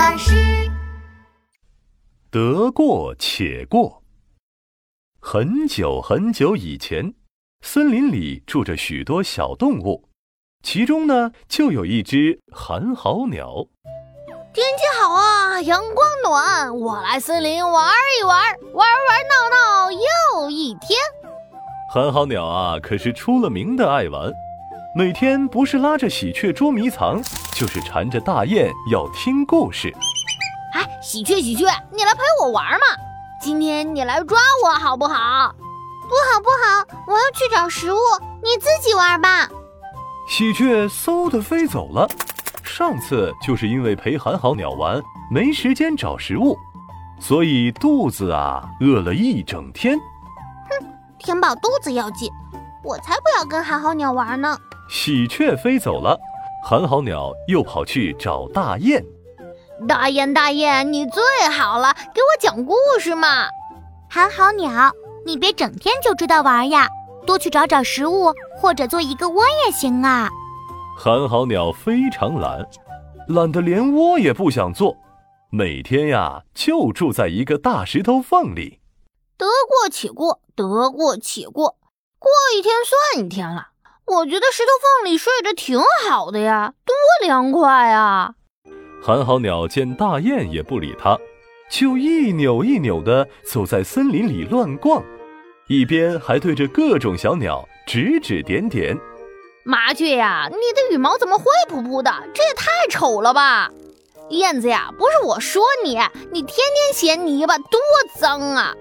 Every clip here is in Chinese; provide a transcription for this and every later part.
巴士。得过且过。很久很久以前，森林里住着许多小动物，其中呢，就有一只寒号鸟。天气好啊，阳光暖，我来森林玩一玩，玩玩闹闹又一天。寒号鸟啊，可是出了名的爱玩。每天不是拉着喜鹊捉迷藏，就是缠着大雁要听故事。哎，喜鹊，喜鹊，你来陪我玩嘛？今天你来抓我好不好？不好，不好，我要去找食物，你自己玩吧。喜鹊嗖的飞走了。上次就是因为陪寒号鸟玩，没时间找食物，所以肚子啊饿了一整天。哼，填饱肚子要紧，我才不要跟寒号鸟玩呢。喜鹊飞走了，寒号鸟又跑去找大雁。大雁，大雁，你最好了，给我讲故事嘛。寒号鸟，你别整天就知道玩呀，多去找找食物，或者做一个窝也行啊。寒号鸟非常懒，懒得连窝也不想做，每天呀就住在一个大石头缝里。得过且过，得过且过，过一天算一天了。我觉得石头缝里睡着挺好的呀，多凉快啊！寒号鸟见大雁也不理它，就一扭一扭地走在森林里乱逛，一边还对着各种小鸟指指点点。麻雀呀，你的羽毛怎么灰扑扑的？这也太丑了吧！燕子呀，不是我说你，你天天嫌泥巴，多脏啊！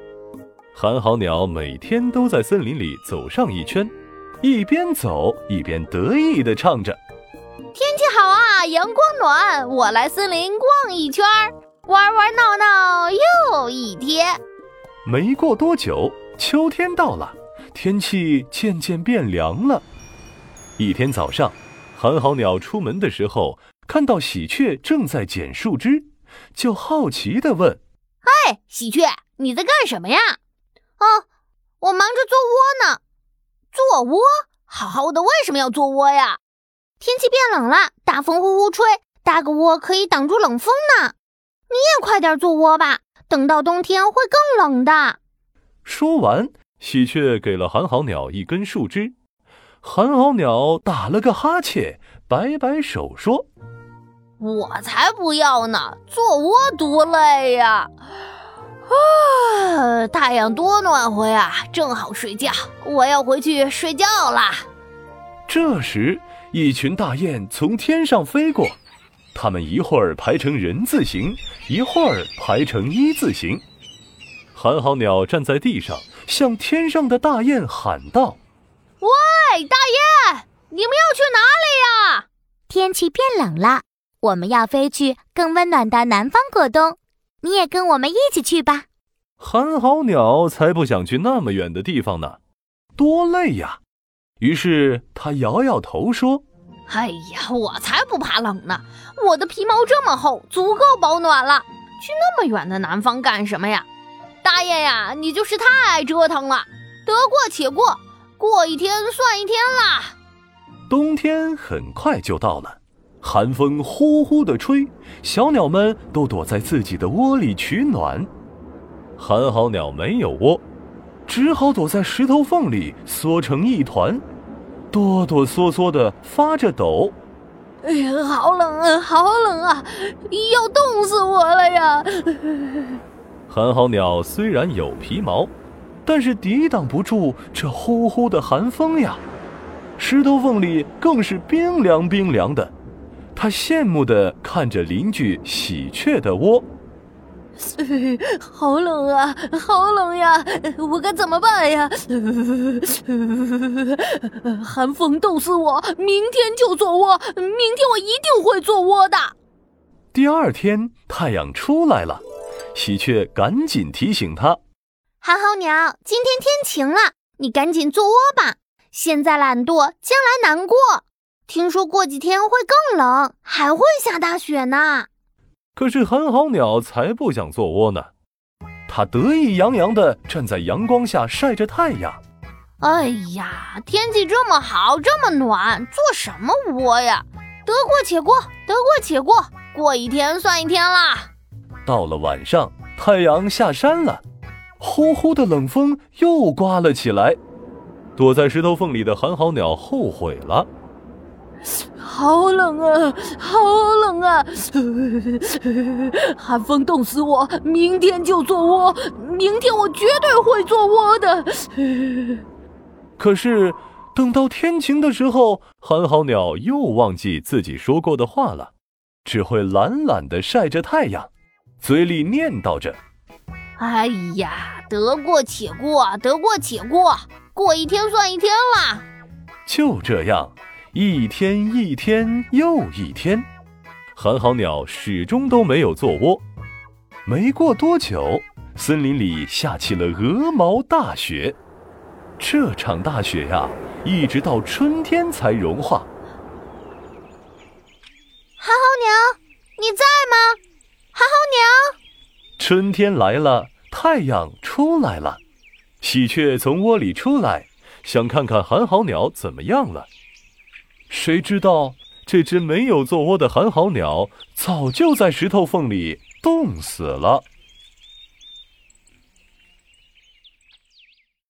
寒号鸟每天都在森林里走上一圈。一边走一边得意地唱着：“天气好啊，阳光暖，我来森林逛一圈，玩玩闹闹又一天。”没过多久，秋天到了，天气渐渐变凉了。一天早上，寒号鸟出门的时候，看到喜鹊正在捡树枝，就好奇地问：“嘿，喜鹊，你在干什么呀？”“哦，我忙着做窝呢。”做窝，好好的为什么要做窝呀？天气变冷了，大风呼呼吹，搭个窝可以挡住冷风呢。你也快点做窝吧，等到冬天会更冷的。说完，喜鹊给了寒号鸟一根树枝，寒号鸟打了个哈欠，摆摆手说：“我才不要呢，做窝多累呀。”啊，太阳多暖和呀，正好睡觉。我要回去睡觉啦。这时，一群大雁从天上飞过，它们一会儿排成人字形，一会儿排成一字形。寒号鸟站在地上，向天上的大雁喊道：“喂，大雁，你们要去哪里呀？天气变冷了，我们要飞去更温暖的南方过冬。”你也跟我们一起去吧。寒号鸟才不想去那么远的地方呢，多累呀！于是他摇摇头说：“哎呀，我才不怕冷呢！我的皮毛这么厚，足够保暖了。去那么远的南方干什么呀？大雁呀，你就是太爱折腾了。得过且过，过一天算一天啦。”冬天很快就到了。寒风呼呼地吹，小鸟们都躲在自己的窝里取暖。寒号鸟没有窝，只好躲在石头缝里缩成一团，哆哆嗦嗦地发着抖。哎呀，好冷啊，好冷啊，要冻死我了呀！寒号鸟虽然有皮毛，但是抵挡不住这呼呼的寒风呀。石头缝里更是冰凉冰凉的。他羡慕地看着邻居喜鹊的窝，好冷啊，好冷呀！我该怎么办呀？寒风冻死我！明天就做窝，明天我一定会做窝的。第二天太阳出来了，喜鹊赶紧提醒他：“寒号鸟，今天天晴了，你赶紧做窝吧。现在懒惰，将来难过。”听说过几天会更冷，还会下大雪呢。可是寒号鸟才不想做窝呢，它得意洋洋地站在阳光下晒着太阳。哎呀，天气这么好，这么暖，做什么窝呀？得过且过，得过且过，过一天算一天啦。到了晚上，太阳下山了，呼呼的冷风又刮了起来。躲在石头缝里的寒号鸟后悔了。好冷啊，好冷啊！寒风冻死我，明天就做窝。明天我绝对会做窝的。可是，等到天晴的时候，寒号鸟又忘记自己说过的话了，只会懒懒的晒着太阳，嘴里念叨着：“哎呀，得过且过，得过且过，过一天算一天啦。”就这样。一天一天又一天，寒号鸟始终都没有做窝。没过多久，森林里下起了鹅毛大雪。这场大雪呀，一直到春天才融化。寒号鸟，你在吗？寒号鸟，春天来了，太阳出来了，喜鹊从窝里出来，想看看寒号鸟怎么样了。谁知道这只没有做窝的寒号鸟早就在石头缝里冻死了。